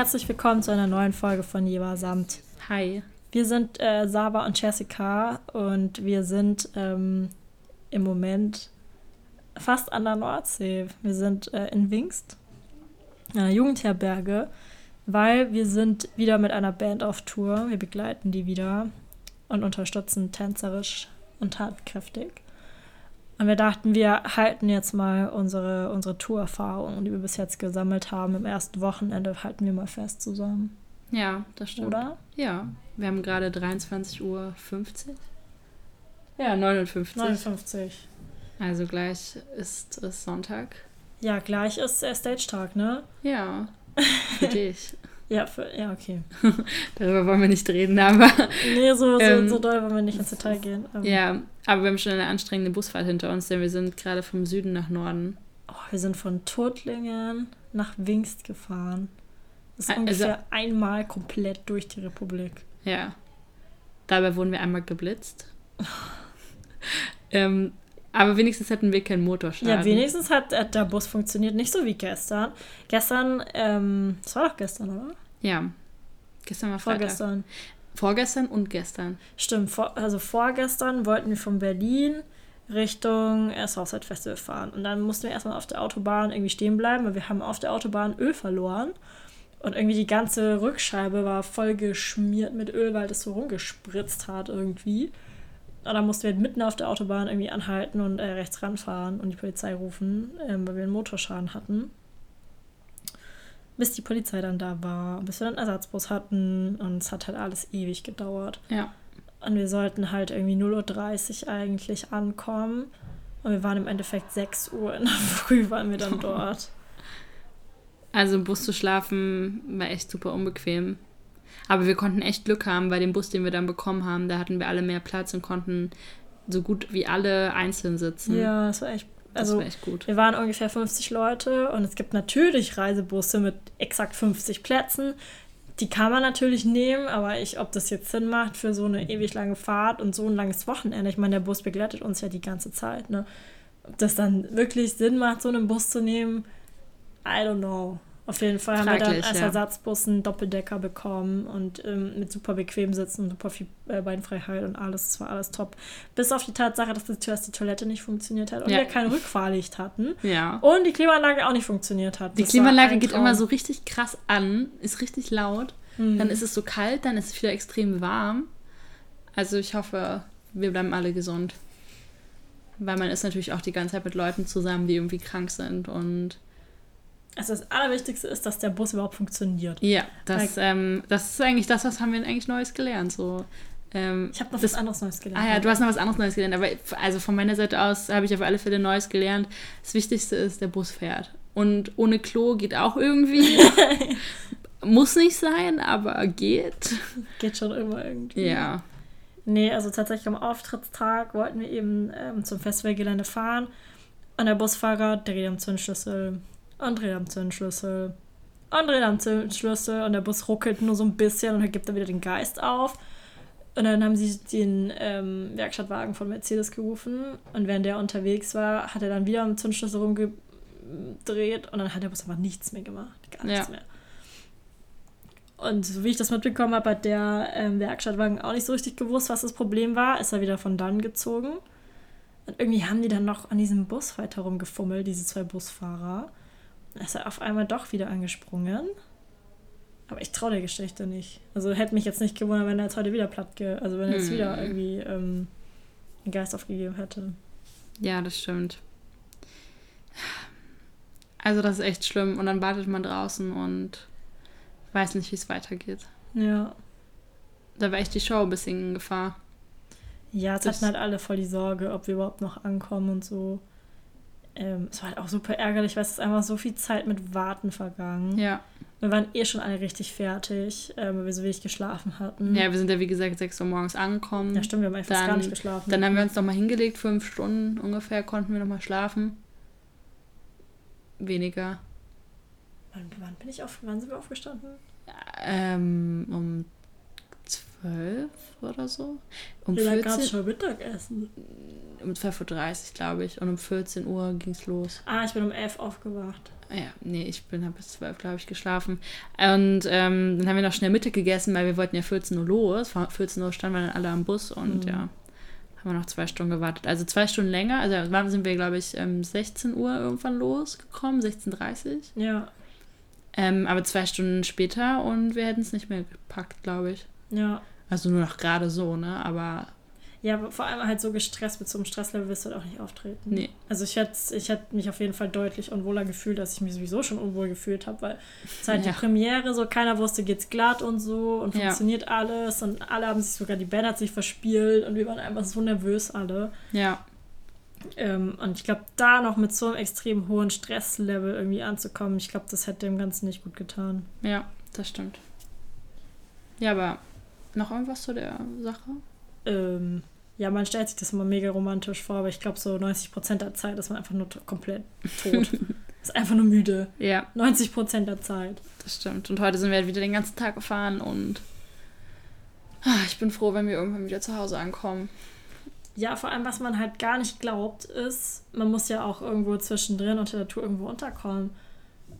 herzlich willkommen zu einer neuen Folge von Jewa Samt. Hi. Wir sind äh, Saba und Jessica und wir sind ähm, im Moment fast an der Nordsee. Wir sind äh, in Wingst, einer Jugendherberge, weil wir sind wieder mit einer Band auf Tour. Wir begleiten die wieder und unterstützen tänzerisch und tatkräftig. Und wir dachten, wir halten jetzt mal unsere, unsere Tourerfahrungen, die wir bis jetzt gesammelt haben, im ersten Wochenende, halten wir mal fest zusammen. Ja, das stimmt. Oder? Ja. Wir haben gerade 23.50 Uhr. Ja, 59. 59. Also gleich ist es Sonntag. Ja, gleich ist äh, Stage-Tag, ne? Ja. Für dich. Ja, für, ja, okay. Darüber wollen wir nicht reden, aber. Nee, so, so, Ähm, so doll wollen wir nicht ins Detail gehen. Ähm, Ja, aber wir haben schon eine anstrengende Busfahrt hinter uns, denn wir sind gerade vom Süden nach Norden. Oh, wir sind von Tuttlingen nach Wingst gefahren. Das ist Also- ungefähr einmal komplett durch die Republik. Ja. Dabei wurden wir einmal geblitzt. ähm, aber wenigstens hatten wir keinen Motorschaden. Ja, wenigstens hat, hat der Bus funktioniert, nicht so wie gestern. Gestern, ähm, das war doch gestern, oder? Ja. Gestern war Freitag. Vorgestern. Vorgestern und gestern. Stimmt, vor, also vorgestern wollten wir von Berlin Richtung äh, Southside Festival fahren. Und dann mussten wir erstmal auf der Autobahn irgendwie stehen bleiben, weil wir haben auf der Autobahn Öl verloren. Und irgendwie die ganze Rückscheibe war voll geschmiert mit Öl, weil das so rumgespritzt hat irgendwie. Und dann mussten wir mitten auf der Autobahn irgendwie anhalten und äh, rechts ranfahren und die Polizei rufen, ähm, weil wir einen Motorschaden hatten. Bis die Polizei dann da war, bis wir dann einen Ersatzbus hatten und es hat halt alles ewig gedauert. Ja. Und wir sollten halt irgendwie 0.30 Uhr eigentlich ankommen. Und wir waren im Endeffekt 6 Uhr in der Früh waren wir dann dort. Also im Bus zu schlafen war echt super unbequem. Aber wir konnten echt Glück haben bei dem Bus, den wir dann bekommen haben. Da hatten wir alle mehr Platz und konnten so gut wie alle einzeln sitzen. Ja, das war echt. das Also, war echt gut. wir waren ungefähr 50 Leute und es gibt natürlich Reisebusse mit exakt 50 Plätzen. Die kann man natürlich nehmen, aber ich, ob das jetzt Sinn macht für so eine ewig lange Fahrt und so ein langes Wochenende. Ich meine, der Bus begleitet uns ja die ganze Zeit, ne? Ob das dann wirklich Sinn macht, so einen Bus zu nehmen, I don't know. Auf jeden Fall haben wir dann Fraglich, als. Ersatzbus einen Doppeldecker bekommen und ähm, mit super bequem sitzen, super viel äh, Beinfreiheit und alles. Das war alles top. Bis auf die Tatsache, dass die, dass die Toilette nicht funktioniert hat und Ja. wir kein Rückfahrlicht hatten. Ja. Und die Klimaanlage auch nicht funktioniert hat. Die Das Klimaanlage geht immer so richtig krass an, ist richtig laut. Mhm. Dann ist es so kalt, dann ist es wieder extrem warm. Also ich hoffe, wir bleiben alle gesund. Weil man ist natürlich auch die ganze Zeit mit Leuten zusammen, die irgendwie krank sind. Und Also das Allerwichtigste ist, dass der Bus überhaupt funktioniert. ja, das, ähm, das ist eigentlich das, was haben wir eigentlich Neues gelernt. So, ähm, Ich habe noch das, was anderes Neues gelernt. Ah ja, du hast noch was anderes Neues gelernt. Aber also von meiner Seite aus habe ich auf alle Fälle Neues gelernt. Das Wichtigste ist, der Bus fährt. Und ohne Klo geht auch irgendwie. Muss nicht sein, aber geht. Geht schon immer irgendwie. Ja. Nee, also tatsächlich am Auftrittstag wollten wir eben ähm, zum Festivalgelände fahren. Und der Busfahrer dreht am Zündschlüssel dreht am Zündschlüssel und dreht am Zündschlüssel und der Bus ruckelt nur so ein bisschen und dann gibt er wieder den Geist auf. Und dann haben sie den ähm, Werkstattwagen von Mercedes gerufen und während der unterwegs war, hat er dann wieder am Zündschlüssel rumgedreht und dann hat der Bus einfach nichts mehr gemacht. Gar nichts Ja. mehr. Und so wie ich das mitbekommen habe, hat der ähm, Werkstattwagen auch nicht so richtig gewusst, was das Problem war. Ist er wieder von dann gezogen. Und irgendwie haben die dann noch an diesem Bus weiter rumgefummelt, diese zwei Busfahrer. Ist er auf einmal doch wieder angesprungen. Aber ich traue der Geschichte nicht. Also hätte mich jetzt nicht gewundert, wenn er jetzt heute wieder platt, ge also wenn er jetzt Hm. wieder irgendwie ähm, den Geist aufgegeben hätte. Ja, das stimmt. Also das ist echt schlimm. Und dann wartet man draußen und weiß nicht, wie es weitergeht. Ja. Da war echt die Show ein bisschen in Gefahr. Ja, jetzt Das- hatten halt alle voll die Sorge, ob wir überhaupt noch ankommen und so. Ähm, es war halt auch super ärgerlich, weil es ist einfach so viel Zeit mit Warten vergangen. Ja. Wir waren eh schon alle richtig fertig, ähm, weil wir so wenig geschlafen hatten. Ja, wir sind ja wie gesagt 6 Uhr morgens angekommen. Ja, stimmt, wir haben einfach Dann- gar nicht geschlafen. Dann haben wir uns noch mal hingelegt, fünf Stunden ungefähr konnten wir noch mal schlafen. Weniger. wann, wann bin ich auf, wann sind wir aufgestanden? Ähm, um 12 oder so. Um Ja, da 14 gab es schon Mittagessen. um 12.30 Uhr, glaube ich. Und um 14 Uhr ging es los. Ah, ich bin um 11 aufgewacht. Ja, nee, ich bin hab bis 12, glaube ich, geschlafen. Und ähm, dann haben wir noch schnell Mittag gegessen, weil wir wollten ja 14 Uhr los. Vor 14 Uhr standen wir dann alle am Bus und Mhm. ja, haben wir noch zwei Stunden gewartet. Also zwei Stunden länger. Also wann sind wir, glaube ich, ähm, 16 Uhr irgendwann losgekommen, 16.30 Uhr. Ja, Ähm, aber zwei Stunden später und wir hätten es nicht mehr gepackt, glaube ich. Ja. Also nur noch gerade so, ne? Aber Ja, aber vor allem halt so gestresst mit so einem Stresslevel wirst du halt auch nicht auftreten. nee. Also ich hätte ich hätt mich auf jeden Fall deutlich unwohler gefühlt, als ich mich sowieso schon unwohl gefühlt habe, weil es halt Ja. die Premiere, so keiner wusste, geht's glatt und so und Ja. funktioniert alles und alle haben sich sogar, die Band hat sich verspielt und wir waren einfach so nervös alle. Ja, Ähm, und ich glaube, da noch mit so einem extrem hohen Stresslevel irgendwie anzukommen, ich glaube, das hätte dem Ganzen nicht gut getan. ja, das stimmt. Ja, aber noch irgendwas zu der Sache? Ähm, ja, man stellt sich das immer mega romantisch vor, aber ich glaube, so 90% der Zeit ist man einfach nur komplett tot. ist einfach nur müde. Ja, 90% der Zeit. das stimmt. Und heute sind wir halt wieder den ganzen Tag gefahren und ah, ich bin froh, wenn wir irgendwann wieder zu Hause ankommen. Ja, vor allem, was man halt gar nicht glaubt, ist, man muss ja auch irgendwo zwischendrin unter der Tour irgendwo unterkommen.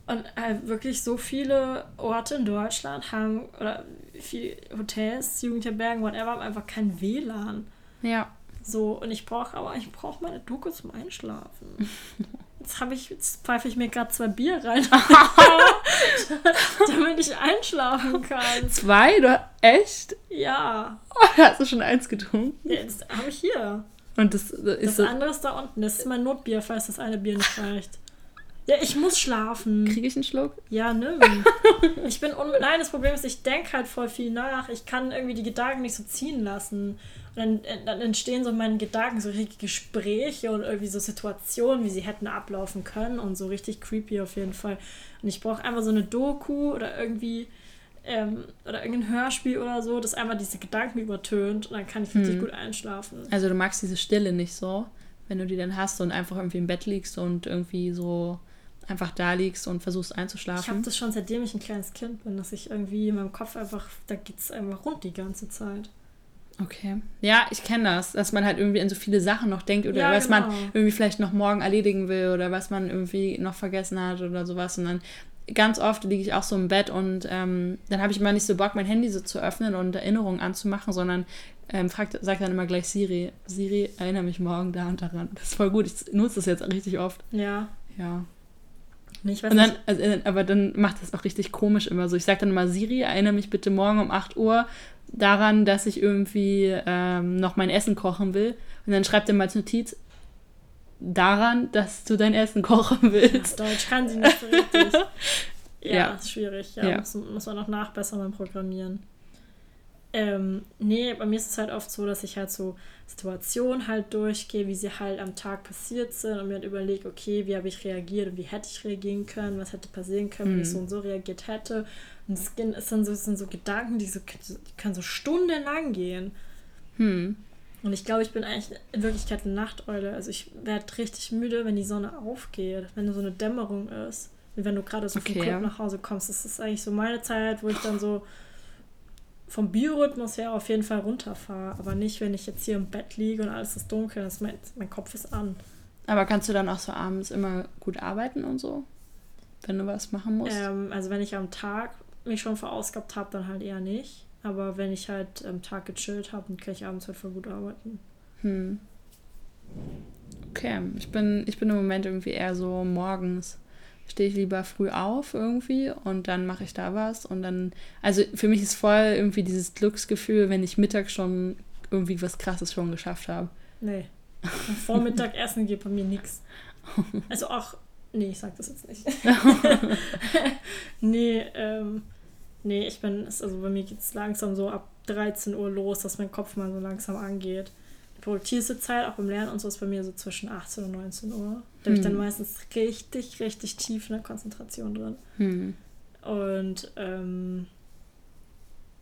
Und halt wirklich so viele Orte in Deutschland haben, oder viele Hotels, Jugendherbergen, whatever, haben einfach kein WLAN. Ja, So, und ich brauche aber, ich brauche meine Doku zum Einschlafen. Jetzt habe ich, jetzt pfeife ich mir gerade zwei Bier rein, damit ich einschlafen kann. zwei? Du, echt? Ja, Hast du schon eins getrunken? ja das habe ich hier. Und das, das ist Das so, andere ist da unten. Das ist mein Notbier, falls das eine Bier nicht reicht. Ja, ich muss schlafen. kriege ich einen Schluck? Ja, nimm. Ich bin un Nein, das Problem ist, ich denke halt voll viel nach. Ich kann irgendwie die Gedanken nicht so ziehen lassen. Und dann, äh, dann entstehen so in meinen Gedanken so richtige Gespräche und irgendwie so Situationen, wie sie hätten ablaufen können und so richtig creepy auf jeden Fall. Und ich brauche einfach so eine Doku oder irgendwie ähm, oder irgendein Hörspiel oder so, das einfach diese Gedanken übertönt und dann kann ich richtig Hm. gut einschlafen. Also du magst diese Stille nicht so, wenn du die dann hast und einfach irgendwie im Bett liegst und irgendwie so einfach da liegst und versuchst Ich habe einzuschlafen. das schon seitdem ich ein kleines Kind bin, dass ich irgendwie in meinem Kopf einfach, da geht es einfach rund die ganze Zeit. Okay. Ja, ich kenne das, dass man halt irgendwie an so viele Sachen noch denkt oder Ja, was man genau. irgendwie vielleicht noch morgen erledigen will oder was man irgendwie noch vergessen hat oder sowas. Und dann ganz oft liege ich auch so im Bett und ähm, dann habe ich immer nicht so Bock, mein Handy so zu öffnen und Erinnerungen anzumachen, sondern ähm, fragt, sagt dann immer gleich Siri, Siri, erinnere mich morgen da und daran. Das ist voll gut. Ich nutze das jetzt richtig oft. Ja. Ja. Ich weiß Und dann, also, äh, aber dann macht das auch richtig komisch immer so. Ich sage dann immer, Siri, erinnere mich bitte morgen um 8 Uhr daran, dass ich irgendwie ähm, noch mein Essen kochen will. Und dann schreibt er mal als Notiz daran, dass du dein Essen kochen willst. Deutsch kann sie nicht so richtig. Ja, Ja. ist schwierig. Ja, Ja. Muss, muss man noch nachbessern beim Programmieren. Ähm, nee, bei mir ist es halt oft so, dass ich halt so Situationen halt durchgehe, wie sie halt am Tag passiert sind und mir halt überlege, okay, wie habe ich reagiert und wie hätte ich reagieren können, was hätte passieren können, wenn ich Mhm. so und so reagiert hätte. Und es sind so, es sind so Gedanken, die, so, die können so stundenlang gehen. Hm. Und ich glaube, ich bin eigentlich in Wirklichkeit eine Nachteule. Also ich werde richtig müde, wenn die Sonne aufgeht, wenn so eine Dämmerung ist. Und wenn du gerade so vom Okay, Club ja. nach Hause kommst, das ist eigentlich so meine Zeit, wo ich dann so vom Biorhythmus her auf jeden Fall runterfahre. Aber nicht, wenn ich jetzt hier im Bett liege und alles ist dunkel, das mein, mein Kopf ist an. Aber kannst du dann auch so abends immer gut arbeiten und so? Wenn du was machen musst? Ähm, also wenn ich am Tag mich schon verausgabt habe, dann halt eher nicht. Aber wenn ich halt am Tag gechillt habe, dann kann ich abends halt voll gut arbeiten. Hm. Okay, ich bin, ich bin im Moment irgendwie eher so morgens. Stehe ich lieber früh auf irgendwie und dann mache ich da was und dann, also für mich ist voll irgendwie dieses Glücksgefühl, wenn ich mittags schon irgendwie was Krasses schon geschafft habe. Nee. Am Vormittag essen geht bei mir nichts. Also auch. Nee, ich sag das jetzt nicht. nee, ähm. Nee, ich bin. Also bei mir geht es langsam so ab 13 Uhr los, dass mein Kopf mal so langsam angeht. Die produktivste Zeit, auch beim Lernen und so, ist bei mir so zwischen 18 und 19 Uhr. Da bin ich dann Hm. meistens richtig, richtig tief in der Konzentration drin. Hm. Und ähm,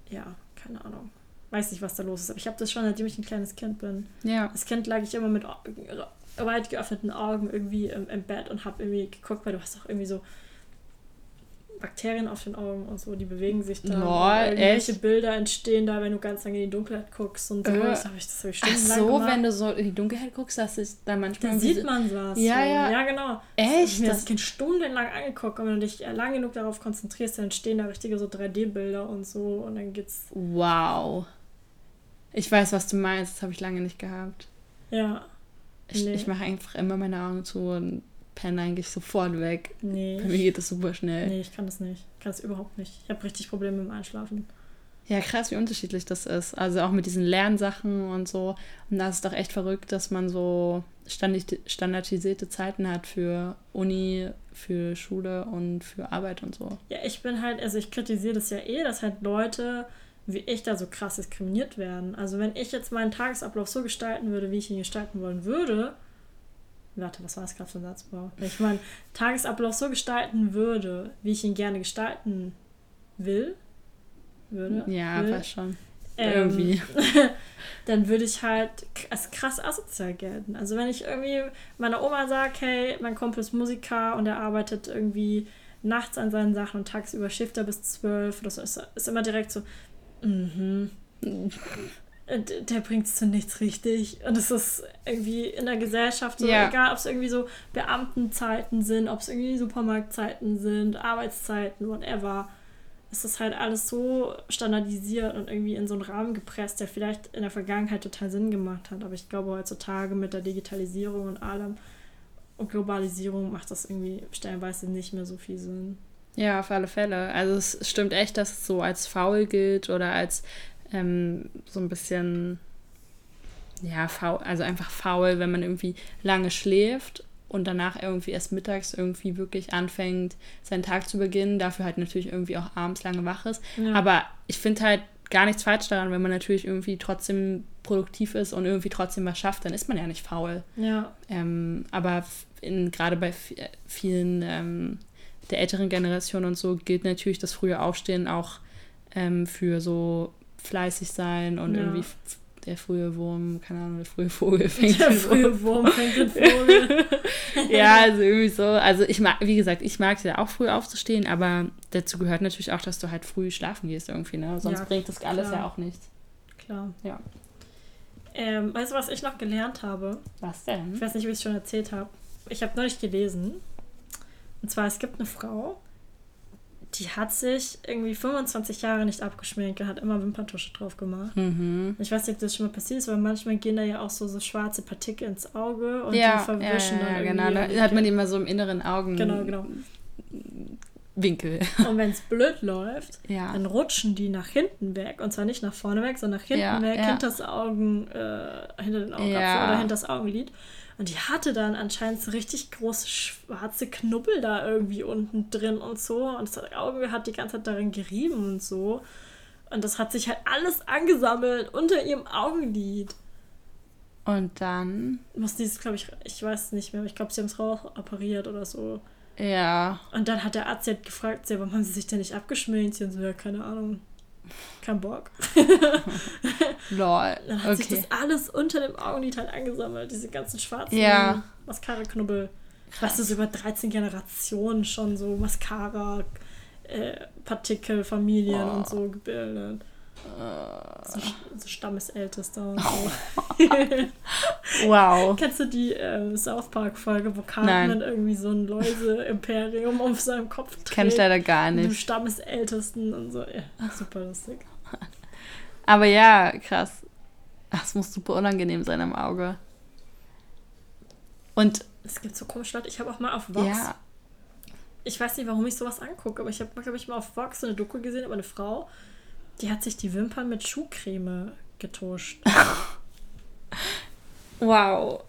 ja, keine Ahnung. Weiß nicht, was da los ist. Aber ich habe das schon, seitdem ich ein kleines Kind bin. Ja. Als Kind lag ich immer mit weit geöffneten Augen irgendwie im, im Bett und habe irgendwie geguckt, weil du hast auch irgendwie so Bakterien auf den Augen und so, die bewegen sich da. Lol, irgendwelche echt? Bilder entstehen da, wenn du ganz lange in die Dunkelheit guckst und so. Äh. Das habe ich, das hab ich Ach so, gemacht. wenn du so in die Dunkelheit guckst, dass es da manchmal. Da irgendwie sieht man was. Ja, so. ja. Ja, genau. Echt? Mir Das- das Kind stundenlang angeguckt und wenn du dich lang genug darauf konzentrierst, dann entstehen da richtige so 3D-Bilder und so und dann geht's. Wow. Ich weiß, was du meinst. Das habe ich lange nicht gehabt. Ja. Ich, Nee. ich mache einfach immer meine Augen zu und penne eigentlich sofort weg. Nee. Bei mir geht das super schnell. Nee, ich kann das nicht. Ich kann das überhaupt nicht. Ich habe richtig Probleme mit dem Einschlafen. Ja, krass, wie unterschiedlich das ist. Also auch mit diesen Lernsachen und so. Und da ist es doch echt verrückt, dass man so standardisierte Zeiten hat für Uni, für Schule und für Arbeit und so. Ja, ich bin halt, also ich kritisiere das ja eh, dass halt Leute wie ich da so krass diskriminiert werden. Also wenn ich jetzt meinen Tagesablauf so gestalten würde, wie ich ihn gestalten wollen würde, warte, was war das gerade für ein Satzbau? Wenn ich meinen Tagesablauf so gestalten würde, wie ich ihn gerne gestalten will, würde, Ja, will, schon. ähm, Irgendwie. dann würde ich halt als krass asozial gelten. Also wenn ich irgendwie meiner Oma sage, hey, mein Kumpel ist Musiker und er arbeitet irgendwie nachts an seinen Sachen und tagsüber schifft er bis zwölf oder so, ist, ist immer direkt so, mhm. Und Der bringt es zu nichts richtig. Und es ist irgendwie in der Gesellschaft so, Ja. egal ob es irgendwie so Beamtenzeiten sind, ob es irgendwie Supermarktzeiten sind, Arbeitszeiten, whatever. Es ist halt alles so standardisiert und irgendwie in so einen Rahmen gepresst, der vielleicht in der Vergangenheit total Sinn gemacht hat. Aber ich glaube, heutzutage mit der Digitalisierung und allem und Globalisierung macht das irgendwie stellenweise nicht mehr so viel Sinn. Ja, auf alle Fälle. Also es stimmt echt, dass es so als faul gilt oder als ähm, so ein bisschen, ja, faul, also einfach faul, wenn man irgendwie lange schläft und danach irgendwie erst mittags irgendwie wirklich anfängt, seinen Tag zu beginnen, dafür halt natürlich irgendwie auch abends lange wach ist. Ja. Aber ich finde halt gar nichts falsch daran, wenn man natürlich irgendwie trotzdem produktiv ist und irgendwie trotzdem was schafft, dann ist man ja nicht faul. Ja, Ähm, aber gerade bei äh, vielen ähm, der älteren Generation und so gilt natürlich das frühe Aufstehen auch ähm, für so fleißig sein und Ja. irgendwie der frühe Wurm, keine Ahnung, der frühe Vogel fängt der den frühe Wurm fängt den Vogel. ja, also irgendwie so. Also ich mag, wie gesagt, ich mag es ja auch früh aufzustehen, aber dazu gehört natürlich auch, dass du halt früh schlafen gehst irgendwie, ne? Sonst Ja, bringt das alles klar. ja auch nichts. Klar. Ja. Ähm, weißt du, was ich noch gelernt habe? Was Ich denn? weiß nicht, ob ich es schon erzählt habe. Ich habe neulich gelesen. Und zwar, es gibt eine Frau, die hat sich irgendwie 25 Jahre nicht abgeschminkt und hat immer Wimperntusche drauf gemacht. Mhm. Ich weiß nicht, ob das schon mal passiert ist, aber manchmal gehen da ja auch so, so schwarze Partikel ins Auge und ja, die verwischen ja, ja, dann genau. Da hat man die immer so im inneren Augen. Genau, genau. Winkel. Und wenn es blöd läuft, Ja. dann rutschen die nach hinten weg. Und zwar nicht nach vorne weg, sondern nach hinten Ja, weg, ja. hinter das Augen, äh, hinter den Augapfel Ja. oder hinter das Augenlid. Und die hatte dann anscheinend so richtig große schwarze Knubbel da irgendwie unten drin und so. Und das Auge hat die ganze Zeit darin gerieben und so. Und das hat sich halt alles angesammelt unter ihrem Augenlid. Und dann, Muss dieses, glaube ich, ich weiß es nicht mehr, aber ich glaube, sie haben es rausoperiert oder so. ja. Und dann hat der Arzt halt gefragt, sie, warum haben sie sich denn nicht abgeschminkt? Sie und so, ja, keine Ahnung. Kein Bock. Lol. Dann hat sich Okay. das alles unter dem Augenlid halt angesammelt, diese ganzen schwarzen Ja. Mascara-Knubbel. Du, so über 13 Generationen schon so Mascara, äh, Partikel, Familien Oh. und so gebildet. So, so Stammesältester so. Wow. Kennst du die ähm, South Park-Folge, wo. Cartman irgendwie so ein Läuse-Imperium auf seinem Kopf trägt? Kenn ich leider gar Mit dem nicht. Stammesältesten und so. Ja, super lustig. Aber ja, krass. Das muss super unangenehm sein am Auge. Und Es gibt so komische Leute. Ich habe auch mal auf Vox ja, ich weiß nicht, warum ich sowas angucke, aber ich habe, glaube ich, mal auf Vox so eine Doku gesehen über eine Frau, die hat sich die Wimpern mit Schuhcreme getuscht. wow.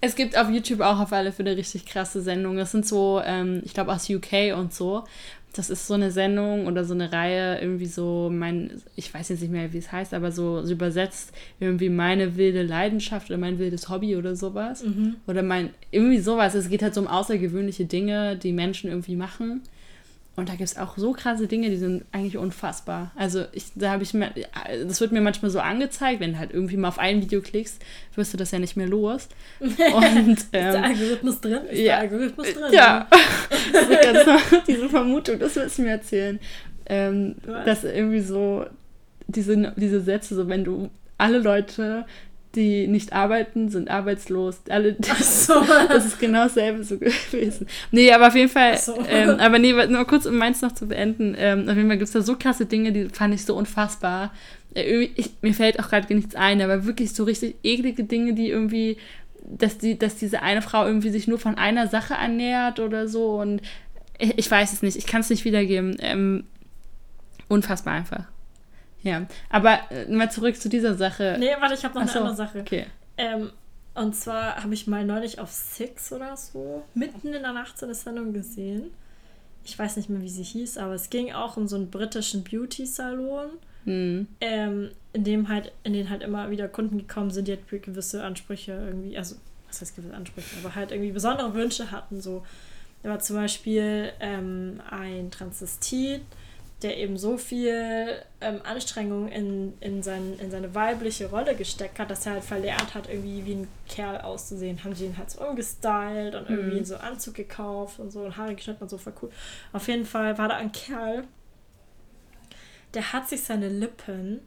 Es gibt auf YouTube auch auf alle Fälle richtig krasse Sendungen. Das sind so, ähm, ich glaube aus UK und so. Das ist so eine Sendung oder so eine Reihe, irgendwie so mein, ich weiß jetzt nicht mehr, wie es heißt, aber so, so übersetzt irgendwie meine wilde Leidenschaft oder mein wildes Hobby oder sowas. Oder mein, irgendwie sowas. Es geht halt so um außergewöhnliche Dinge, die Menschen irgendwie machen. Und da gibt es auch so krasse Dinge, die sind eigentlich unfassbar. Also ich, da habe ich mir, das wird mir manchmal so angezeigt, wenn du halt irgendwie mal auf ein Video klickst, wirst du das ja nicht mehr los. Und, ähm, ist der Algorithmus drin? Ist ja, der Algorithmus drin? Ja, ganz, diese Vermutung, das willst du mir erzählen. Ähm, dass irgendwie so diese, diese Sätze, so wenn du alle Leute die nicht arbeiten, sind arbeitslos. Alle, so. das ist genau dasselbe so gewesen. Nee, aber auf jeden Fall, so. ähm, aber nee, nur kurz, um meins noch zu beenden, ähm, auf jeden Fall gibt es da so krasse Dinge, die fand ich so unfassbar. Äh, ich, mir fällt auch gerade nichts ein, aber wirklich so richtig eklige Dinge, die irgendwie, dass, die, dass diese eine Frau irgendwie sich nur von einer Sache ernährt oder so und ich, ich weiß es nicht, ich kann es nicht wiedergeben. Ähm, unfassbar einfach. Ja, aber äh, mal zurück zu dieser Sache. Nee, warte, ich habe noch Ach eine andere Sache. Okay. Ähm, und zwar habe ich mal neulich auf Six oder so mitten in der Nacht so eine Sendung gesehen. Ich weiß nicht mehr, wie sie hieß, aber es ging auch um so einen britischen Beauty-Salon, mhm. ähm, in dem halt, in den halt immer wieder Kunden gekommen sind, die halt gewisse Ansprüche irgendwie, also was heißt gewisse Ansprüche, aber halt irgendwie besondere Wünsche hatten. So, da war zum Beispiel ähm, ein Transvestit, der eben so viel ähm, Anstrengung in, in, sein, in seine weibliche Rolle gesteckt hat, dass er halt verlernt hat, irgendwie wie ein Kerl auszusehen. Haben sie ihn halt so umgestylt und irgendwie mhm. so Anzug gekauft und so und Haare geschnitten und so voll cool. Auf jeden Fall war da ein Kerl, der hat sich seine Lippen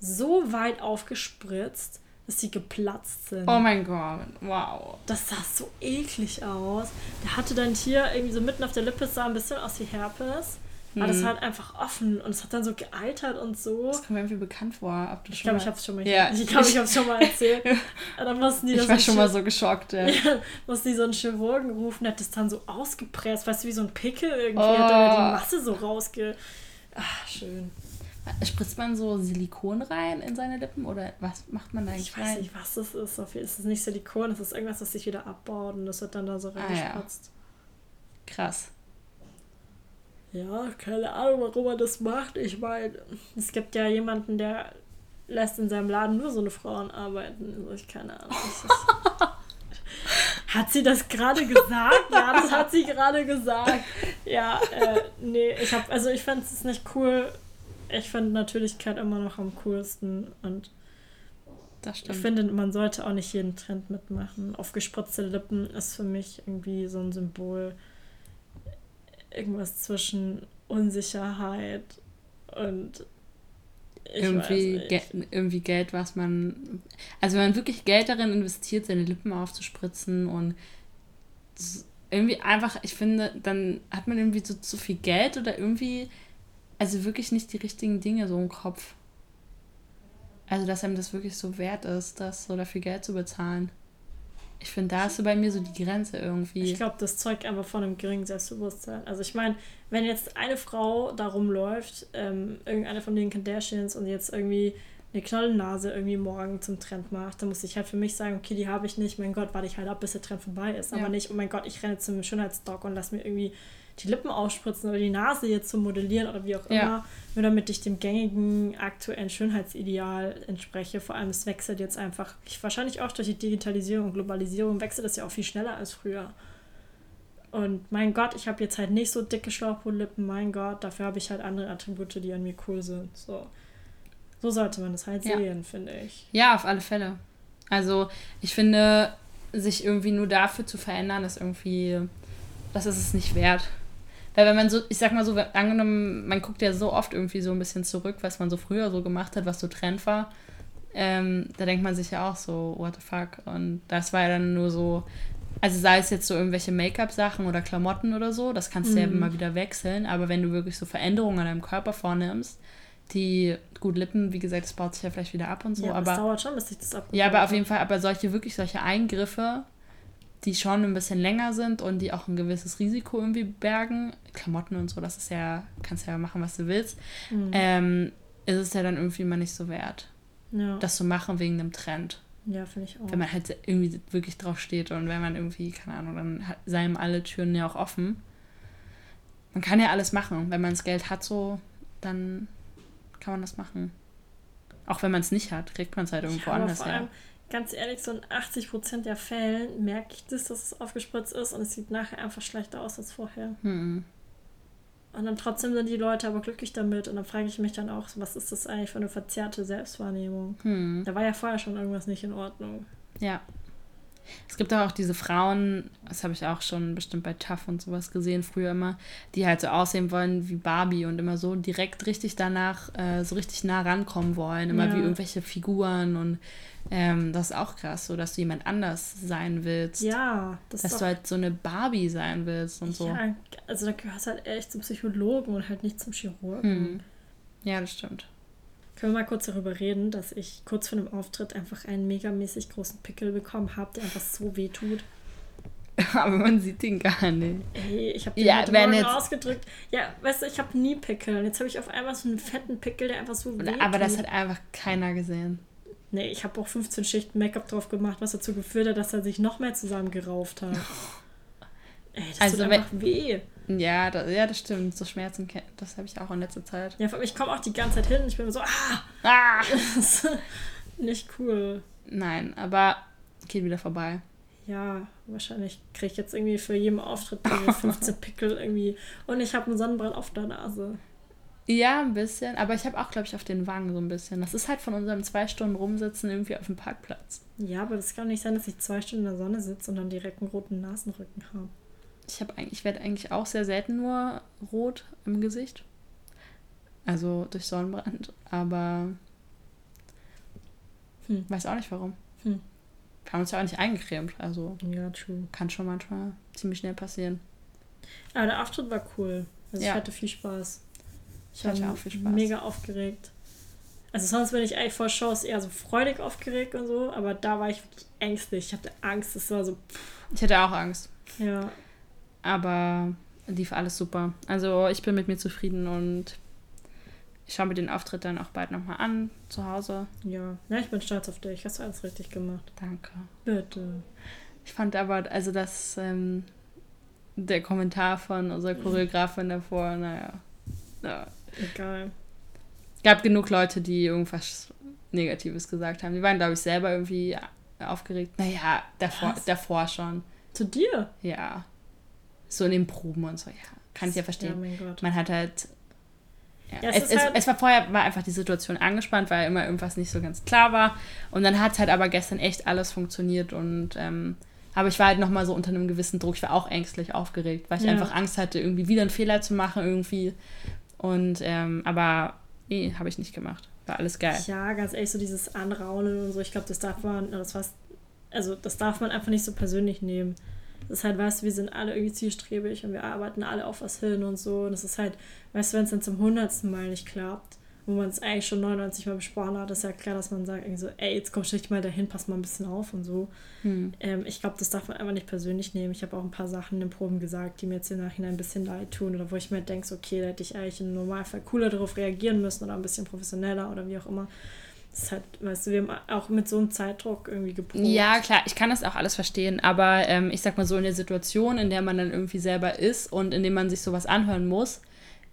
so weit aufgespritzt, dass sie geplatzt sind. Oh mein Gott, wow. Das sah so eklig aus. Der hatte dann hier irgendwie so mitten auf der Lippe, sah ein bisschen aus wie Herpes. Mhm. Aber das war halt einfach offen und es hat dann so gealtert und so. Das kommt mir irgendwie bekannt vor. Du ich glaube, ich habe es schon mal. Ja. Ich glaube, ich habe es schon mal erzählt. dann mussten die ich war schon mal so geschockt. Ja. ja, mussten die so einen Chirurgen rufen, der hat das dann so ausgepresst, weißt du, wie so ein Pickel irgendwie. Oh. Hat dann die Masse so rausge. Ach, schön. Spritzt man so Silikon rein in seine Lippen oder was macht man da eigentlich Ich weiß rein? nicht, was das ist. Es ist nicht Silikon, es ist irgendwas, das sich wieder abbaut und das wird dann da so reingespritzt. Ah, ja. Krass. Ja, keine Ahnung, warum er das macht. Ich meine, es gibt ja jemanden, der lässt in seinem Laden nur so eine Frauen arbeiten. Also ich keine Ahnung. hat sie das gerade gesagt? ja, das hat sie gerade gesagt. Ja, äh, nee, ich habe, also ich fand es nicht cool. Ich finde Natürlichkeit immer noch am coolsten und ich finde, man sollte auch nicht jeden Trend mitmachen. Aufgespritzte Lippen ist für mich irgendwie so ein Symbol irgendwas zwischen Unsicherheit und irgendwie, Ge irgendwie Geld, was man. Also wenn man wirklich Geld darin investiert, seine Lippen aufzuspritzen und irgendwie einfach, ich finde, dann hat man irgendwie so zu viel Geld oder irgendwie, also wirklich nicht die richtigen Dinge so im Kopf. Also dass einem das wirklich so wert ist, das so dafür Geld zu bezahlen. Ich finde, da ist so bei mir so die Grenze irgendwie. Ich glaube, das zeugt einfach von einem geringen Selbstbewusstsein. Also ich meine, wenn jetzt eine Frau da rumläuft, ähm, irgendeine von den Kardashians und jetzt irgendwie eine Knollennase irgendwie morgen zum Trend macht, dann muss ich halt für mich sagen, okay, die habe ich nicht, mein Gott, warte ich halt ab, bis der Trend vorbei ist. Ja. Aber nicht, oh mein Gott, ich renne zum Schönheitsdoc und lass mir irgendwie die Lippen aufspritzen oder die Nase jetzt zu modellieren oder wie auch ja. immer, nur damit ich dem gängigen aktuellen Schönheitsideal entspreche. Vor allem, es wechselt jetzt einfach, ich, wahrscheinlich auch durch die Digitalisierung und Globalisierung, wechselt es ja auch viel schneller als früher. Und mein Gott, ich habe jetzt halt nicht so dicke Schlauchbootlippen, mein Gott, dafür habe ich halt andere Attribute, die an mir cool sind. So, so sollte man das halt ja. sehen, finde ich. Ja, auf alle Fälle. Also, ich finde, sich irgendwie nur dafür zu verändern, ist irgendwie, das ist es nicht wert. Weil wenn man so, ich sag mal so, angenommen, man guckt ja so oft irgendwie so ein bisschen zurück, was man so früher so gemacht hat, was so Trend war, ähm, da denkt man sich ja auch so, what the fuck. Und das war ja dann nur so, also sei es jetzt so irgendwelche Make-up-Sachen oder Klamotten oder so, das kannst du mhm. ja immer wieder wechseln, aber wenn du wirklich so Veränderungen an deinem Körper vornimmst, die, gut, Lippen, wie gesagt, das baut sich ja vielleicht wieder ab und so, ja, aber. Das dauert schon, bis sich das abbaut. Ja, aber auf jeden Fall, aber solche, wirklich solche Eingriffe, die schon ein bisschen länger sind und die auch ein gewisses Risiko irgendwie bergen. Klamotten und so, das ist ja, kannst ja machen, was du willst. Mhm. Ähm, ist es ja dann irgendwie mal nicht so wert, ja. das zu machen wegen einem Trend. Ja, finde ich auch. Wenn man halt irgendwie wirklich drauf steht und wenn man irgendwie, keine Ahnung, dann seien alle Türen ja auch offen. Man kann ja alles machen. Wenn man das Geld hat, so, dann kann man das machen. Auch wenn man es nicht hat, kriegt man es halt irgendwo ja, anders her ganz ehrlich, so in 80% der Fällen merke ich das, dass es aufgespritzt ist und es sieht nachher einfach schlechter aus als vorher. Hm. Und dann trotzdem sind die Leute aber glücklich damit. Und dann frage ich mich dann auch, was ist das eigentlich für eine verzerrte Selbstwahrnehmung? Hm. Da war ja vorher schon irgendwas nicht in Ordnung. Ja. Es gibt auch diese Frauen, das habe ich auch schon bestimmt bei Tough und sowas gesehen, früher immer, die halt so aussehen wollen wie Barbie und immer so direkt richtig danach äh, so richtig nah rankommen wollen, immer Ja. wie irgendwelche Figuren und ähm, das ist auch krass, so dass du jemand anders sein willst. Ja, das dass ist du halt so eine Barbie sein willst und so. ja, also da gehörst du halt echt zum Psychologen und halt nicht zum Chirurgen. Hm. Ja, das stimmt. Können wir mal kurz darüber reden, dass ich kurz vor dem Auftritt einfach einen megamäßig großen Pickel bekommen habe, der einfach so weh tut. Aber man sieht den gar nicht. Ey, ich habe den Ja, heute wenn Morgen jetzt- ausgedrückt. Ja, weißt du, ich habe nie Pickel. Und jetzt habe ich auf einmal so einen fetten Pickel, der einfach so weh Aber das hat einfach keiner gesehen. Nee, ich habe auch 15 Schichten Make-up drauf gemacht, was dazu geführt hat, dass er sich noch mehr zusammengerauft hat. Ey, das Also tut wenn- einfach weh. Ja, das, ja, das stimmt. So Schmerzen, das habe ich auch in letzter Zeit. Ja, ich komme auch die ganze Zeit hin ich bin so, ah, Ah! das ist nicht cool. Nein, aber geht wieder vorbei. Ja, wahrscheinlich kriege ich jetzt irgendwie für jeden Auftritt irgendwie 15 Pickel irgendwie. Und ich habe einen Sonnenbrand auf der Nase. Ja, ein bisschen. Aber ich habe auch, glaube ich, auf den Wangen so ein bisschen. Das ist halt von unserem zwei Stunden rumsitzen irgendwie auf dem Parkplatz. Ja, aber das kann nicht sein, dass ich zwei Stunden in der Sonne sitze und dann direkt einen roten Nasenrücken habe. Ich, hab eigentlich- ich werde eigentlich auch sehr selten nur rot im Gesicht. Also durch Sonnenbrand. Aber Hm. weiß auch nicht warum. Hm. Wir haben uns ja auch nicht eingecremt. Also Ja, true. kann schon manchmal ziemlich schnell passieren. Aber der Auftritt war cool. Also Ja. ich hatte viel Spaß. Ich Ich hatte auch viel Spaß. mega aufgeregt. Also sonst bin ich eigentlich vor Shows eher so freudig aufgeregt und so, aber da war ich wirklich ängstlich. Ich hatte Angst, es war so, Ich hatte auch Angst. ja. Aber lief alles super. Also ich bin mit mir zufrieden und ich schaue mir den Auftritt dann auch bald nochmal an zu Hause. Ja. Ja, ich bin stolz auf dich. Hast du alles richtig gemacht. Danke. Bitte. Ich fand aber, also das, ähm, der Kommentar von unserer Choreografin davor, naja. Ja. Egal. Gab genug Leute, die irgendwas Negatives gesagt haben. Die waren, glaube ich, selber irgendwie aufgeregt. Naja, davor, Was? davor schon. Zu dir? Ja. So in den Proben und so, ja. Kann ich ja Ja, verstehen. mein Gott. Man hat halt. Ja, Ja, es es, es, halt- es war vorher war einfach die Situation angespannt, weil immer irgendwas nicht so ganz klar war. Und dann hat halt aber gestern echt alles funktioniert und ähm, aber ich war halt nochmal so unter einem gewissen Druck. Ich war auch ängstlich aufgeregt, weil ich Ja. einfach Angst hatte, irgendwie wieder einen Fehler zu machen irgendwie. Und ähm, aber nee, habe ich nicht gemacht. War alles geil. Ja, ganz ehrlich, so dieses Anraunen und so, ich glaube, das darf man, das was, also das darf man einfach nicht so persönlich nehmen. Das ist halt, weißt du, wir sind alle irgendwie zielstrebig und wir arbeiten alle auf was hin und so. Und es ist halt, weißt du, wenn es dann zum hundertsten Mal nicht klappt, wo man es eigentlich schon 99 Mal besprochen hat, ist ja klar, dass man sagt, irgendwie so, ey, jetzt komm dich mal dahin, pass mal ein bisschen auf und so. Hm. Ähm, ich glaube, das darf man einfach nicht persönlich nehmen. Ich habe auch ein paar Sachen in den Proben gesagt, die mir jetzt im Nachhinein ein bisschen leid tun oder wo ich mir denke, okay, da hätte ich eigentlich im Normalfall cooler darauf reagieren müssen oder ein bisschen professioneller oder wie auch immer. Ist halt, weißt du, wir haben auch mit so einem Zeitdruck irgendwie geprobt. Ja, klar, ich kann das auch alles verstehen, aber ähm, ich sag mal so, in der Situation, in der man dann irgendwie selber ist und in dem man sich sowas anhören muss,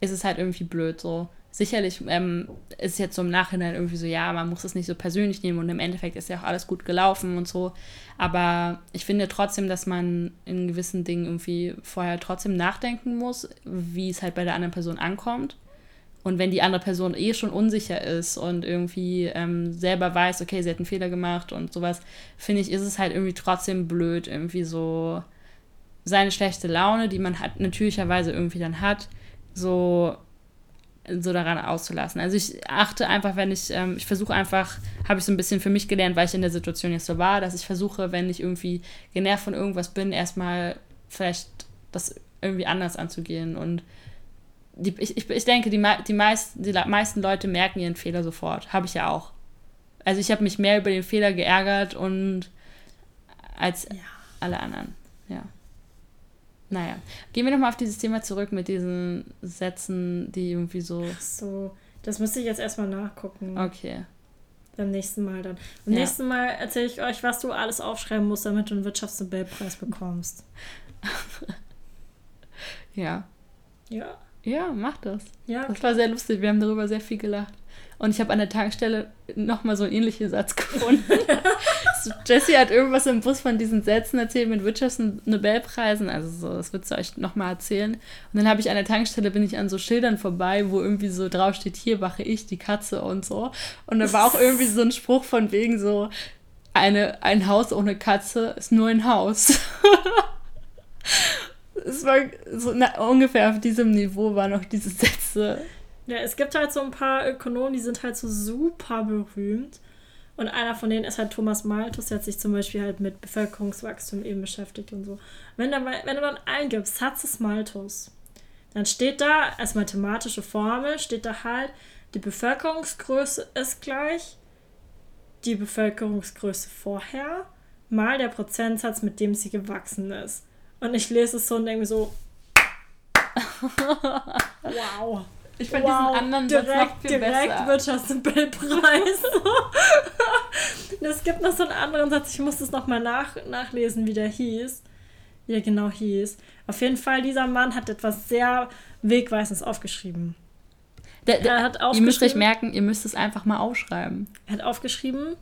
ist es halt irgendwie blöd so. Sicherlich ähm, ist jetzt so im Nachhinein irgendwie so, ja, man muss es nicht so persönlich nehmen und im Endeffekt ist ja auch alles gut gelaufen und so. Aber ich finde trotzdem, dass man in gewissen Dingen irgendwie vorher trotzdem nachdenken muss, wie es halt bei der anderen Person ankommt. Und wenn die andere Person eh schon unsicher ist und irgendwie ähm, selber weiß, okay, sie hat einen Fehler gemacht und sowas, finde ich, ist es halt irgendwie trotzdem blöd, irgendwie so seine schlechte Laune, die man hat, natürlicherweise irgendwie dann hat, so, so daran auszulassen. Also ich achte einfach, wenn ich, ähm, ich versuche einfach, habe ich so ein bisschen für mich gelernt, weil ich in der Situation jetzt so war, dass ich versuche, wenn ich irgendwie genervt von irgendwas bin, erstmal vielleicht das irgendwie anders anzugehen und die, ich, ich, ich denke, die, die, meisten, die meisten Leute merken ihren Fehler sofort. Habe ich ja auch. Also ich habe mich mehr über den Fehler geärgert und als Ja. alle anderen. Ja. Naja. Gehen wir nochmal auf dieses Thema zurück mit diesen Sätzen, die irgendwie so. So, das müsste ich jetzt erstmal nachgucken. Okay. Beim nächsten Mal dann. Beim Ja. nächsten Mal erzähle ich euch, was du alles aufschreiben musst, damit du einen Wirtschaftsnobelpreis bekommst. Ja. Ja. Ja, mach das. Ja, Das war sehr lustig. Wir haben darüber sehr viel gelacht. Und ich habe an der Tankstelle nochmal so einen ähnlichen Satz gefunden. so, Jessie hat irgendwas im Bus von diesen Sätzen erzählt mit und Nobelpreisen. Also so, das wird sie euch nochmal erzählen. Und dann habe ich an der Tankstelle, bin ich an so Schildern vorbei, wo irgendwie so draufsteht, hier wache ich, die Katze und so. Und da war auch irgendwie so ein Spruch von wegen so, eine, ein Haus ohne Katze ist nur ein Haus. es war so na, ungefähr auf diesem Niveau waren auch diese Sätze. Ja, es gibt halt so ein paar Ökonomen, die sind halt so super berühmt. Und einer von denen ist halt Thomas Malthus, der hat sich zum Beispiel halt mit Bevölkerungswachstum eben beschäftigt und so. Wenn, da, mal- wenn du dann eingibst, Satzes Malthus, dann steht da als mathematische Formel, steht da halt, die Bevölkerungsgröße ist gleich die Bevölkerungsgröße vorher mal der Prozentsatz, mit dem sie gewachsen ist. Und ich lese es so und denke mir so, wow. Ich fand Wow, diesen anderen direkt, Satz noch viel direkt besser. Wirtschaftsnobelpreis. Es gibt noch so einen anderen Satz, ich muss das nochmal nach, nachlesen, wie der hieß. Wie der genau hieß. Auf jeden Fall, dieser Mann hat etwas sehr Wegweisendes aufgeschrieben. Der, der, Er hat ihr müsst euch aufgeschrieben, merken, ihr müsst es einfach mal aufschreiben. er hat aufgeschrieben,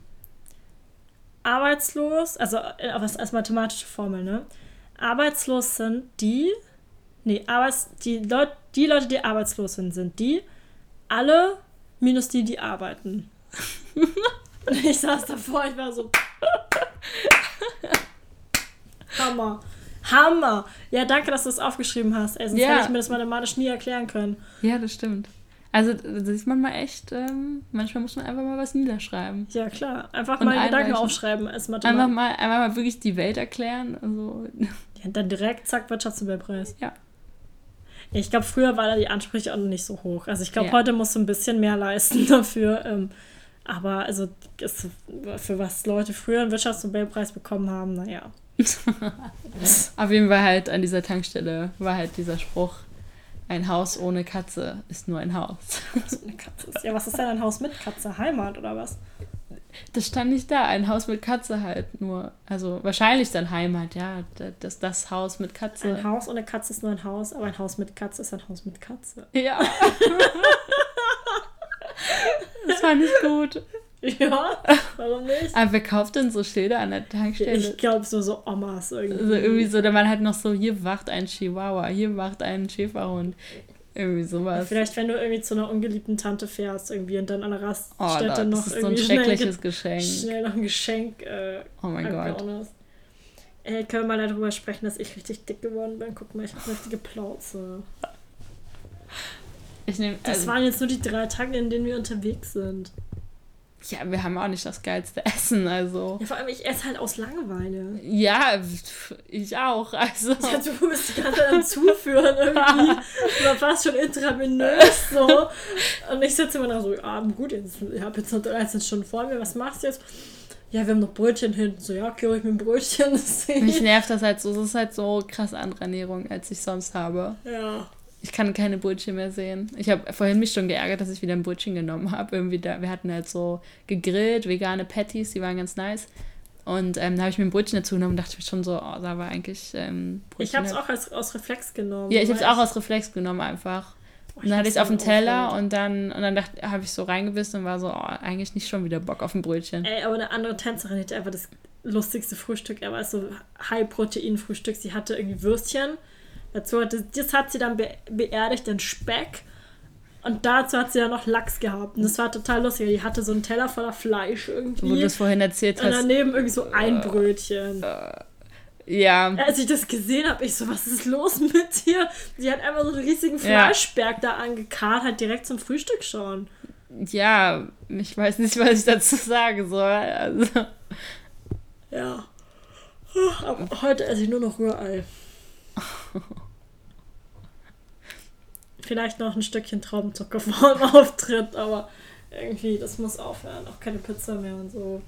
arbeitslos, also äh, als mathematische Formel, ne? Arbeitslos sind die, nee, Arbeits, die, Leut, die Leute, die arbeitslos sind, sind die, alle minus die, die arbeiten. Und ich saß davor, ich war so. Hammer. Hammer. Ja, danke, dass du es aufgeschrieben hast. Ey, sonst Ja. hätte ich mir das mathematisch nie erklären können. Ja, das stimmt. Also da sieht man mal echt, ähm, manchmal muss man einfach mal was niederschreiben. Ja, klar. Einfach Und mal Gedanken einreichen. aufschreiben als Einfach Mathematiker. mal, einfach mal wirklich die Welt erklären. Also, Ja, dann direkt, zack, Wirtschaftsnobelpreis. Ja. Ich glaube, früher war da die Ansprüche auch noch nicht so hoch. Also ich glaube, Ja. heute musst du ein bisschen mehr leisten dafür. Ähm, aber also es, für was Leute früher einen Wirtschaftsnobelpreis bekommen haben, naja. auf jeden Fall halt an dieser Tankstelle war halt dieser Spruch, ein Haus ohne Katze ist nur ein Haus. So eine Katze ist. Ja, was ist denn ein Haus mit Katze? Heimat oder was? Das stand nicht da, ein Haus mit Katze halt nur. Also wahrscheinlich dann Heimat, ja, da- das, das Haus mit Katze. Ein Haus ohne Katze ist nur ein Haus, aber ein Haus mit Katze ist ein Haus mit Katze. Ja. das fand ich gut. Ja, warum nicht? Aber wer kauft denn so Schilder an der Tankstelle? Ich glaube, so, so Omas irgendwie. Also irgendwie so, da man halt noch so, hier wacht ein Chihuahua, hier wacht ein Schäferhund. Irgendwie sowas. Vielleicht, wenn du irgendwie zu einer ungeliebten Tante fährst irgendwie und dann an der Oh, Raststätte das noch ist so ein irgendwie schnell, schreckliches ge- Geschenk. schnell noch ein Geschenk äh, Oh mein Gott. Ey, können wir mal darüber sprechen, dass ich richtig dick geworden bin? Guck mal, ich habe eine richtige Plauze. Ich nehme, Das also, waren jetzt nur die drei Tage, in denen wir unterwegs sind. Ja, wir haben auch nicht das geilste Essen, also. Ja, vor allem, ich esse halt aus Langeweile. Ja, ich auch, also. Ja, du bist die ganze Zeit am Zuführen irgendwie. Oder fast schon intravenös so. Und ich sitze immer da so, ah, gut, jetzt, ich habe jetzt noch 13 Stunden vor mir, was machst du jetzt? Ja, wir haben noch Brötchen hinten. So, ja, okay, hol ich mir ein Brötchen. Mich nervt das halt so. Es ist halt so krass andere Ernährung, als ich sonst habe. ja. Ich kann keine Brötchen mehr sehen. Ich habe vorhin mich schon geärgert, dass ich wieder ein Brötchen genommen habe. Irgendwie da, wir hatten halt so gegrillt, vegane Patties, die waren ganz nice. Und ähm, da habe ich mir ein Brötchen dazu genommen und dachte mir schon so, oh, da war eigentlich ähm, Brötchen. Ich habe es halt- auch als, aus Reflex genommen. Ja, ich habe es auch aus Reflex genommen einfach. Oh, Und dann hatte ich es auf dem Teller und dann, und dann habe ich so reingebissen und war so, oh, eigentlich nicht schon wieder Bock auf ein Brötchen. Ey, aber eine andere Tänzerin hatte einfach das lustigste Frühstück. Er war so High-Protein-Frühstück. Sie hatte irgendwie Würstchen. Dazu das hat sie dann be beerdigt in Speck. Und dazu hat sie dann noch Lachs gehabt. Und das war total lustig. Die hatte so einen Teller voller Fleisch Wo du irgendwie. das vorhin erzählt Und hast. daneben irgendwie so ein Brötchen. Ja, Als ich das gesehen habe, ich so, was ist los mit dir? Sie hat einfach so einen riesigen Ja. Fleischberg da angekarrt, halt direkt zum Frühstück schon. ja, ich weiß nicht, was ich dazu sagen soll. Also, Ja. Aber heute esse ich nur noch Rührei. Vielleicht noch ein Stückchen Traubenzucker vor dem Auftritt, aber irgendwie, das muss aufhören. Auch keine Pizza mehr und so.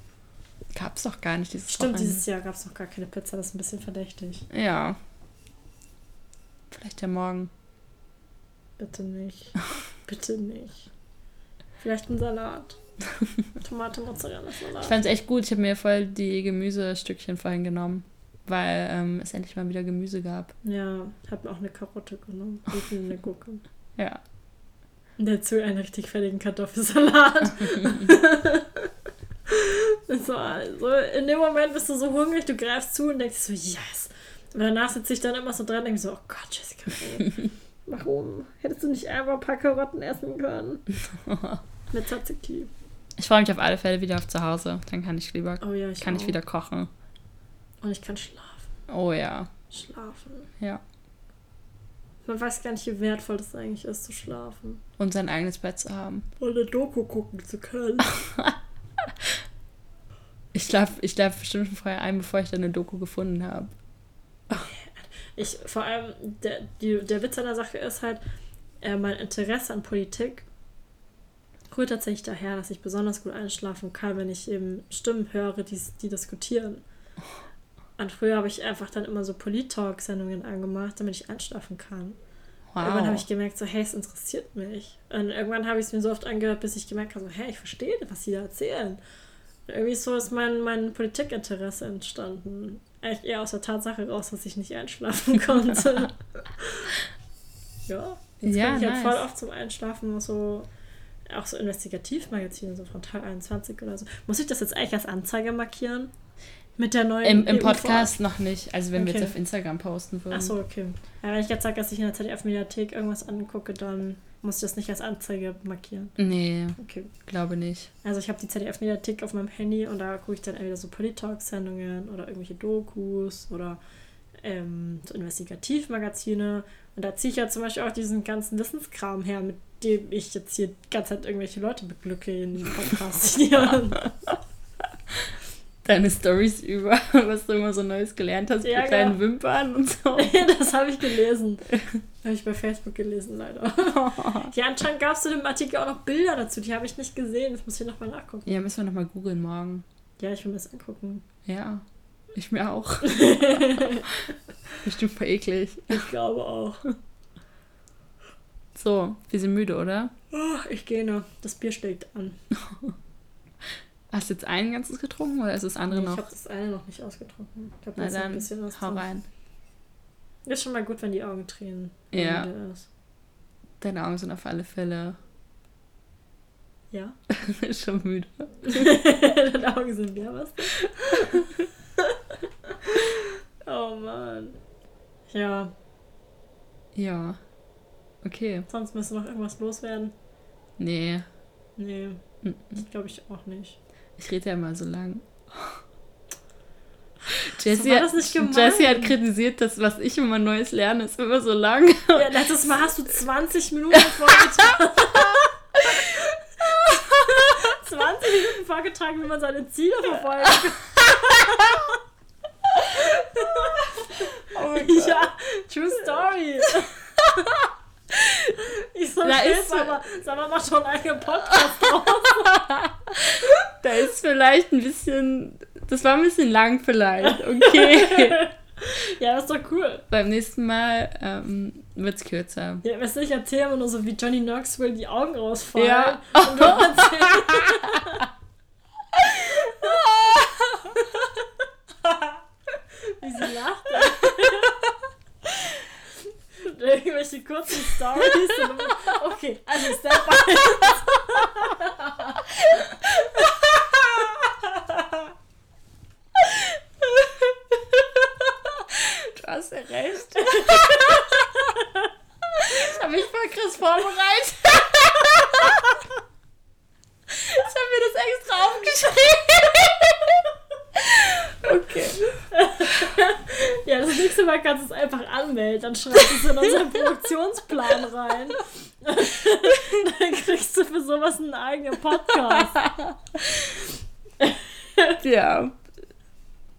gab's doch gar nicht dieses Stimmt, Wochenende. dieses Jahr gab es noch gar keine Pizza, das ist ein bisschen verdächtig. Ja. Vielleicht ja morgen. Bitte nicht. Bitte nicht. Vielleicht ein Salat. Tomate, Mozzarella, Ich Salat. fand's echt gut. Ich habe mir voll die Gemüsestückchen vorhin genommen, weil ähm, es endlich mal wieder Gemüse gab. Ja, hab mir auch eine Karotte genommen. Und eine Gurke. Ja. Und dazu einen richtig fertigen Kartoffelsalat. so, also in dem Moment bist du so hungrig, du greifst zu und denkst so, yes. Und danach sitze ich dann immer so dran und denke so, oh Gott, Jessica, ey, warum? Hättest du nicht einfach ein paar Karotten essen können? Mit Tzatziki. Ich freue mich auf alle Fälle wieder auf zu Hause. Dann kann ich lieber, Oh ja, ich kann ich wieder kochen. Und ich kann schlafen. Oh ja. Schlafen. Ja. Man weiß gar nicht, wie wertvoll das eigentlich ist, zu schlafen. Und sein eigenes Bett zu haben. Und eine Doku gucken zu können. Ich schlafe ich schlaf bestimmt schon vorher ein, bevor ich dann eine Doku gefunden habe. Ich, vor allem, der, die, der Witz an der Sache ist halt, äh, mein Interesse an Politik rührt tatsächlich daher, dass ich besonders gut einschlafen kann, wenn ich eben Stimmen höre, die, die diskutieren. Und früher habe ich einfach dann immer so Polit-Talk-Sendungen angemacht, damit ich einschlafen kann. Irgendwann habe Wow. ich gemerkt, so, hey, es interessiert mich. Und irgendwann habe ich es mir so oft angehört, bis ich gemerkt habe, so, hey, ich verstehe, was sie da erzählen. Und irgendwie so ist mein, mein Politikinteresse entstanden. Eigentlich eher aus der Tatsache raus, dass ich nicht einschlafen konnte. ja, jetzt Ja, bin ich halt nice. voll oft zum Einschlafen so, auch so Investigativmagazine, so von Tag 21 oder so. Muss ich das jetzt eigentlich als Anzeige markieren? Mit der neuen Im, Im EU Podcast noch nicht. Also wenn wir Okay. jetzt auf Instagram posten würden. Ach so, okay. Ja, wenn ich jetzt sage, dass ich in der ZDF-Mediathek irgendwas angucke, dann muss ich das nicht als Anzeige markieren. Nee, Okay. glaube nicht. Also ich habe die ZDF-Mediathek auf meinem Handy und da gucke ich dann entweder so Polit-Talk-Sendungen oder irgendwelche Dokus oder ähm, so Investigativmagazine. Und da ziehe ich ja zum Beispiel auch diesen ganzen Wissenskram her, mit dem ich jetzt hier die ganze Zeit irgendwelche Leute beglücke in dem Podcast. Deine Stories über, was du immer so Neues gelernt hast Ja, mit deinen genau. Wimpern und so. das habe ich gelesen. Habe ich bei Facebook gelesen, leider. Ja, anscheinend gab es zu dem Artikel auch noch Bilder dazu, die habe ich nicht gesehen. Das muss ich nochmal nachgucken. Ja, müssen wir nochmal googeln morgen. Ja, ich will mir das angucken. Ja, ich mir auch. Bestimmt voll eklig. Ich glaube auch. So, wir sind müde, oder? Oh, ich gehe noch. Das Bier schlägt an. Hast du jetzt ein ganzes getrunken oder ist das andere Ich noch? habe das eine noch nicht ausgetrunken. Ich habe jetzt noch ein dann, bisschen was hau drin. rein. Ist schon mal gut, wenn die Augen tränen. Ja. Deine Augen sind auf alle Fälle Ja? schon müde. Deine Augen sind leer, was? oh Mann. Ja, Ja. Okay. sonst müsste noch irgendwas loswerden. Nee. Nee, ich glaube ich auch nicht. Ich rede ja immer so lang. So Jessie, gemeint. Jessie hat kritisiert, dass was ich immer Neues lerne, ist immer so lang. Ja, letztes Mal hast du 20 Minuten vorgetragen. 20 Minuten vorgetragen, wie man seine Ziele verfolgt. Oh ja, true story. Ich so, Da ist- mal, sag mal, mach schon einen Podcast draus. Da ist vielleicht ein bisschen. Das war ein bisschen lang vielleicht. Okay. Ja, das ist doch cool. Beim nächsten Mal ähm, wird's kürzer. Ja, weißt du, ich erzähle immer nur so, wie Johnny Knoxville die Augen rausfallen. Ja. Und du erzählst. wie sie lacht. Und Irgendwelche kurzen Stories. Okay, also Step by Du hast ja recht. Ich habe mich voll Chris vorbereitet. Ich habe mir das extra aufgeschrieben. Okay. Kannst du es einfach anmelden. Dann schreibst du es in unseren Produktionsplan rein. Dann kriegst du für sowas einen eigenen Podcast. Ja.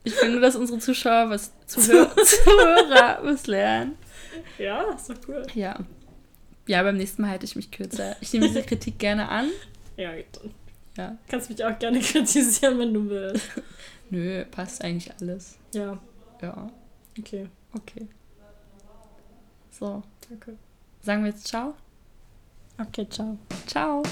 Ich finde, dass unsere Zuschauer was Zuhörer, Zuhörer was lernen. Ja, ist doch cool. Ja. Ja, beim nächsten Mal halte ich mich kürzer. Ich nehme diese Kritik gerne an. Ja, dann Ja. kannst mich auch gerne kritisieren, wenn du willst. Nö, passt eigentlich alles. Ja, Ja. okay. Okay. So. Danke. Sagen wir jetzt Ciao? Okay, ciao. Ciao.